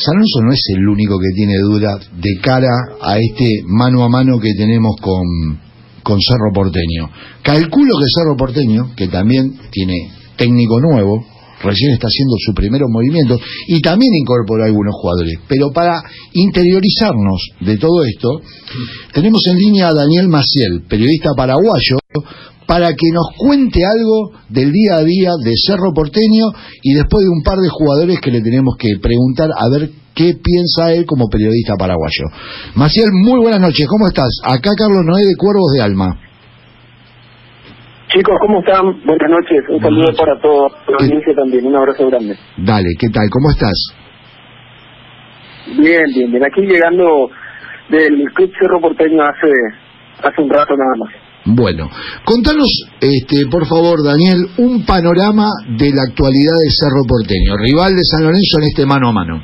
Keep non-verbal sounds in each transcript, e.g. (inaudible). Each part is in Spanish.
San no es el único que tiene duda de cara a este mano a mano que tenemos con, con Cerro Porteño. Calculo que Cerro Porteño, que también tiene técnico nuevo, recién está haciendo su primeros movimientos y también incorporó algunos jugadores. Pero para interiorizarnos de todo esto, tenemos en línea a Daniel Maciel, periodista paraguayo, para que nos cuente algo del día a día de Cerro Porteño y después de un par de jugadores que le tenemos que preguntar a ver qué piensa él como periodista paraguayo. Maciel, muy buenas noches, ¿cómo estás? Acá Carlos Noé de Cuervos de Alma. Chicos, ¿cómo están? Buenas noches. Un saludo para todos. La audiencia también. Un abrazo grande. Dale, ¿qué tal? ¿Cómo estás? Bien, bien, bien. Aquí llegando del Club Cerro Porteño hace, hace un rato nada más. Bueno, contanos, este, por favor, Daniel, un panorama de la actualidad de Cerro Porteño, rival de San Lorenzo en este mano a mano.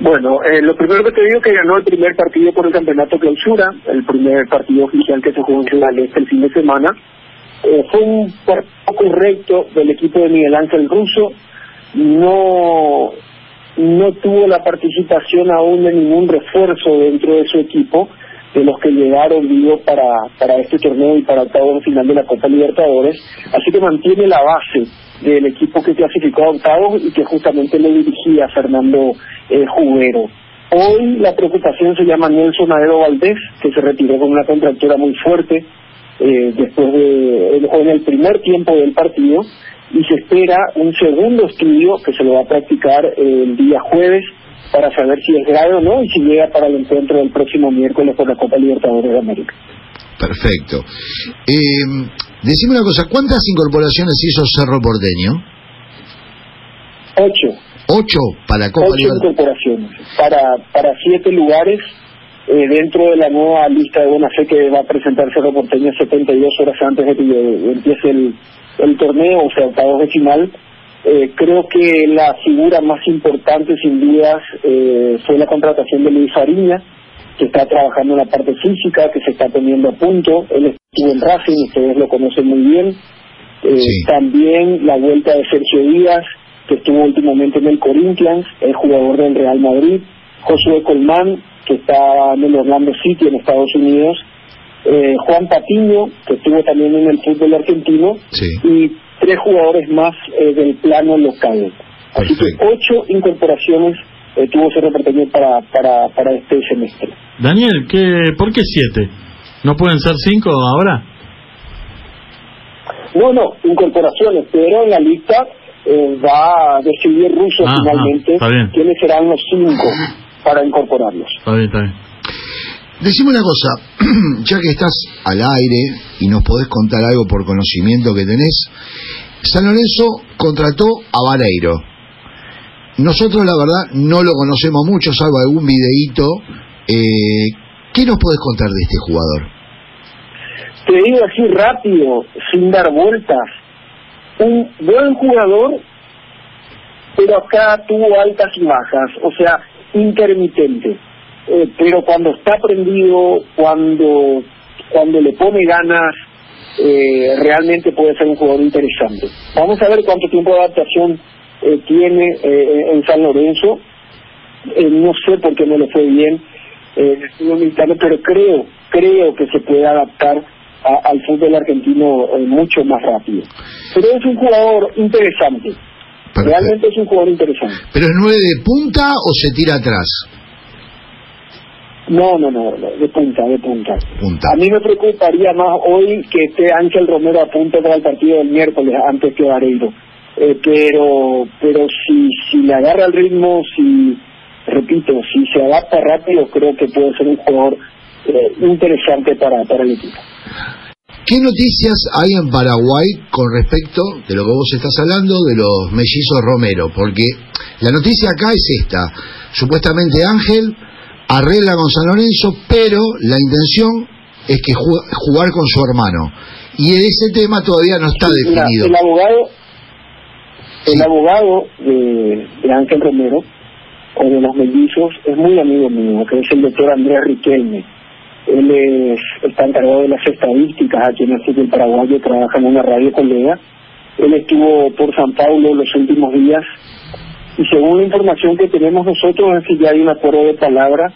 Bueno, eh, lo primero que te digo es que ganó el primer partido por el campeonato clausura, el primer partido oficial que se jugó en Ciudad Este el fin de semana. Eh, fue un partido correcto del equipo de Miguel Ángel Russo. No, no tuvo la participación aún de ningún refuerzo dentro de su equipo, de los que llegaron vivos para, para este torneo y para el octavo final de la Copa Libertadores. Así que mantiene la base del equipo que clasificó a octavos y que justamente le dirigía Fernando eh, Juguero. Hoy la preocupación se llama Nelson Aero Valdés, que se retiró con una contractura muy fuerte eh, después de en el primer tiempo del partido y se espera un segundo estudio que se lo va a practicar el día jueves para saber si es grave o no y si llega para el encuentro del próximo miércoles por la Copa Libertadores de América. Perfecto. Eh, decime una cosa, ¿cuántas incorporaciones hizo Cerro Porteño? Ocho. Ocho para Copa Ocho incorporaciones para, para siete lugares eh, dentro de la nueva lista de buena fe que va a presentar Cerro Porteño 72 horas antes de que empiece el, el torneo, o sea, octavos de final. Eh, creo que la figura más importante, sin dudas, eh, fue la contratación de Luis Fariña, que está trabajando en la parte física, que se está poniendo a punto. Él estuvo en Racing, ustedes lo conocen muy bien. Eh, También la vuelta de Sergio Díaz, que estuvo últimamente en el Corinthians, es jugador del Real Madrid. Josué Colmán, que está en el Orlando City en Estados Unidos. Eh, Juan Patiño, que estuvo también en el fútbol argentino. Y tres jugadores más eh, del plano local. Así que ocho incorporaciones eh, tuvo Cerro Porteño para, para, para este semestre. Daniel, ¿qué, ¿por qué siete? ¿No pueden ser cinco ahora? No, no, incorporaciones, pero en la lista eh, va a decidir Russo Ah, finalmente ah, bien. quiénes serán los cinco (laughs) para incorporarlos. Está bien, está bien. Decime una cosa, (clears throat) ya que estás al aire y nos podés contar algo por conocimiento que tenés, San Lorenzo contrató a Vareiro. Nosotros la verdad no lo conocemos mucho, salvo algún videíto. Eh, ¿Qué nos podés contar de este jugador? Te digo así rápido, sin dar vueltas. Un buen jugador, pero acá tuvo altas y bajas, o sea, intermitente. Eh, pero cuando está prendido, cuando, cuando le pone ganas, eh, realmente puede ser un jugador interesante. Vamos a ver cuánto tiempo de adaptación eh, tiene eh, en San Lorenzo. Eh, no sé por qué no le fue bien eh, en el fútbol mexicano, pero creo, creo que se puede adaptar a- al fútbol argentino mucho más rápido. Pero es un jugador interesante. Perfecto. Realmente es un jugador interesante. ¿Pero es nueve de punta o se tira atrás? No, no, no, de punta, de punta. Punta. A mí me preocuparía más hoy que esté Ángel Romero a punto para el partido del miércoles antes que Vareiro. Eh, pero pero si si le agarra el ritmo, si, repito, si se adapta rápido, creo que puede ser un jugador eh, interesante para, para el equipo. ¿Qué noticias hay en Paraguay con respecto de lo que vos estás hablando de los mellizos Romero? Porque la noticia acá es esta. Supuestamente Ángel arregla con San Lorenzo, pero la intención es que ju- jugar con su hermano. Y ese tema todavía no está definido. el abogado, Sí. el abogado de, de Ángel Romero o de los mellizos es muy amigo mío, que es el doctor Andrés Riquelme. Él es, está encargado de las estadísticas aquí en el fútbol paraguayo, trabaja en una radio colega. Él estuvo por San Paulo los últimos días Y según la información que tenemos nosotros es que ya hay un acuerdo de palabra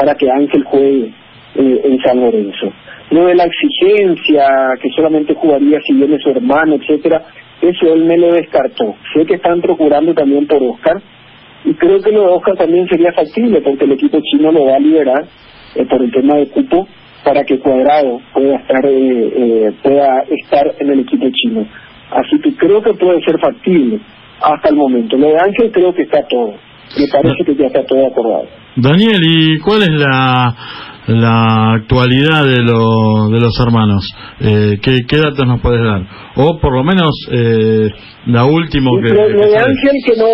para que Ángel juegue eh, en San Lorenzo. Lo de la exigencia, que solamente jugaría si viene su hermano, etcétera, eso él me lo descartó. Sé que están procurando también por Oscar, y creo que lo de Oscar también sería factible, porque el equipo chino lo va a liberar eh, por el tema de cupo para que Cuadrado pueda estar eh, eh, pueda estar en el equipo chino. Así que creo que puede ser factible hasta el momento. Lo de Ángel creo que está todo. Me parece que ya está todo acordado. Daniel, ¿y cuál es la, la actualidad de, lo, de los hermanos? Eh, ¿qué, ¿Qué datos nos puedes dar? O por lo menos eh, la última que... Lo, lo que de. Ángel que no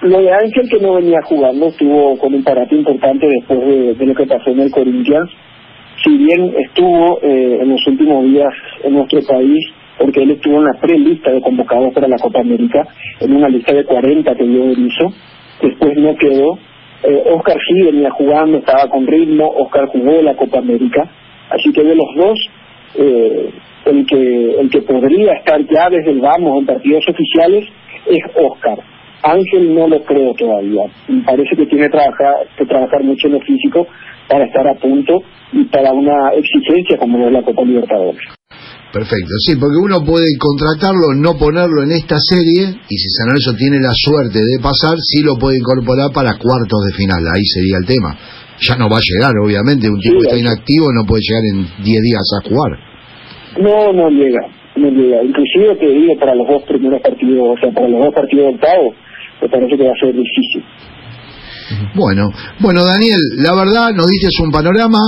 lo de Ángel que no venía jugando estuvo con un parate importante después de, de lo que pasó en el Corinthians si bien estuvo eh, en los últimos días en nuestro país porque él estuvo en la prelista de convocados para la Copa América en una lista de 40 que dio Berizzo después no quedó eh, Oscar sí venía jugando estaba con ritmo Oscar jugó la Copa América así que de los dos eh, el que el que podría estar ya desde el vamos en partidos oficiales es Oscar Ángel no lo creo todavía. Me parece que tiene trabajar, que trabajar mucho en lo físico para estar a punto y para una exigencia como es la Copa Libertadores. Perfecto, sí, porque uno puede contratarlo, no ponerlo en esta serie, y si San Lorenzo tiene la suerte de pasar, sí lo puede incorporar para cuartos de final, ahí sería el tema. Ya no va a llegar, obviamente, un tipo Sí, que está inactivo no puede llegar en 10 días a jugar. No, no llega, no llega. Inclusive te digo para los dos primeros partidos, o sea, para los dos partidos de octavo, me parece que va a ser difícil. Bueno, bueno Daniel, la verdad nos diste un panorama.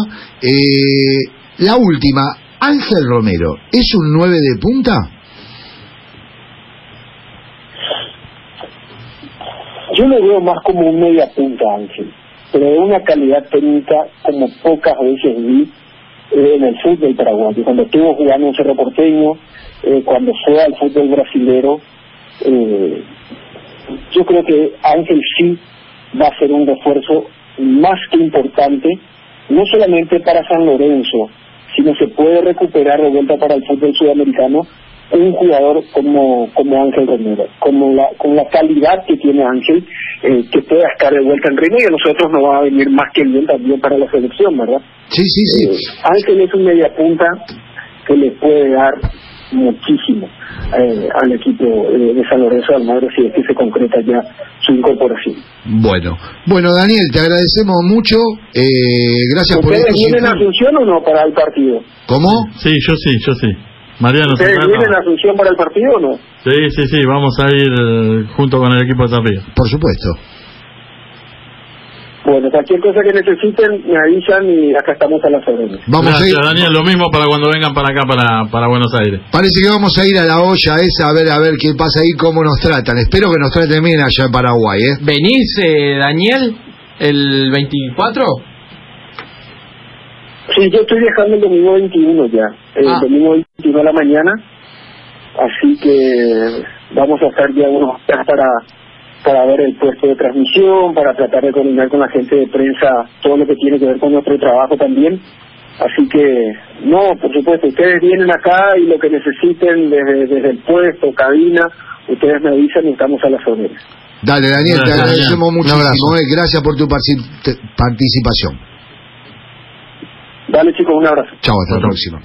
Eh, la última, Ángel Romero, ¿es un 9 de punta? Yo lo veo más como un media punta, Ángel, pero de una calidad técnica como pocas veces vi eh, en el fútbol paraguayo. Cuando estuvo jugando en Cerro Porteño, eh, cuando fue al fútbol brasilero, eh, yo creo que Ángel sí va a ser un refuerzo más que importante, no solamente para San Lorenzo, sino se puede recuperar de vuelta para el fútbol sudamericano un jugador como como Ángel Romero, como la, con la calidad que tiene Ángel, eh, que pueda estar de vuelta en ritmo y a nosotros nos va a venir más que bien también para la selección, ¿verdad? Sí, sí, sí. Eh, Ángel es un mediapunta que le puede dar muchísimo eh, al equipo eh, de San Lorenzo de Almagro si es que se concreta ya su incorporación. Bueno, bueno Daniel, te agradecemos mucho. Eh, gracias por ¿Ustedes vienen a Asunción o no para el partido? ¿Cómo? Sí, yo sí, yo sí. Mariano ¿Ustedes Serrano. vienen a Asunción para el partido o no? Sí, sí, sí, vamos a ir eh, junto con el equipo de Tapia. Por supuesto. Bueno, cualquier cosa que necesiten me avisan y acá estamos a las órdenes. Vamos Gracias, a ir. Daniel. Lo mismo para cuando vengan para acá, para, para Buenos Aires. Parece que vamos a ir a la olla esa a ver a ver qué pasa ahí, cómo nos tratan. Espero que nos traten bien allá en Paraguay, ¿eh? ¿Venís, eh, Daniel, el 24? Sí, yo estoy viajando el domingo 21 ya, el Ah. domingo 21 de la mañana, así que vamos a estar ya unos días para para ver el puesto de transmisión, para tratar de coordinar con la gente de prensa todo lo que tiene que ver con nuestro trabajo también. Así que, no, por supuesto, ustedes vienen acá y lo que necesiten desde, desde el puesto, cabina, ustedes me avisan y estamos a las órdenes. Dale, Daniel, te Gracias, agradecemos muchísimo. eh. Gracias por tu participación. Dale chicos, un abrazo. Chao, hasta la próxima.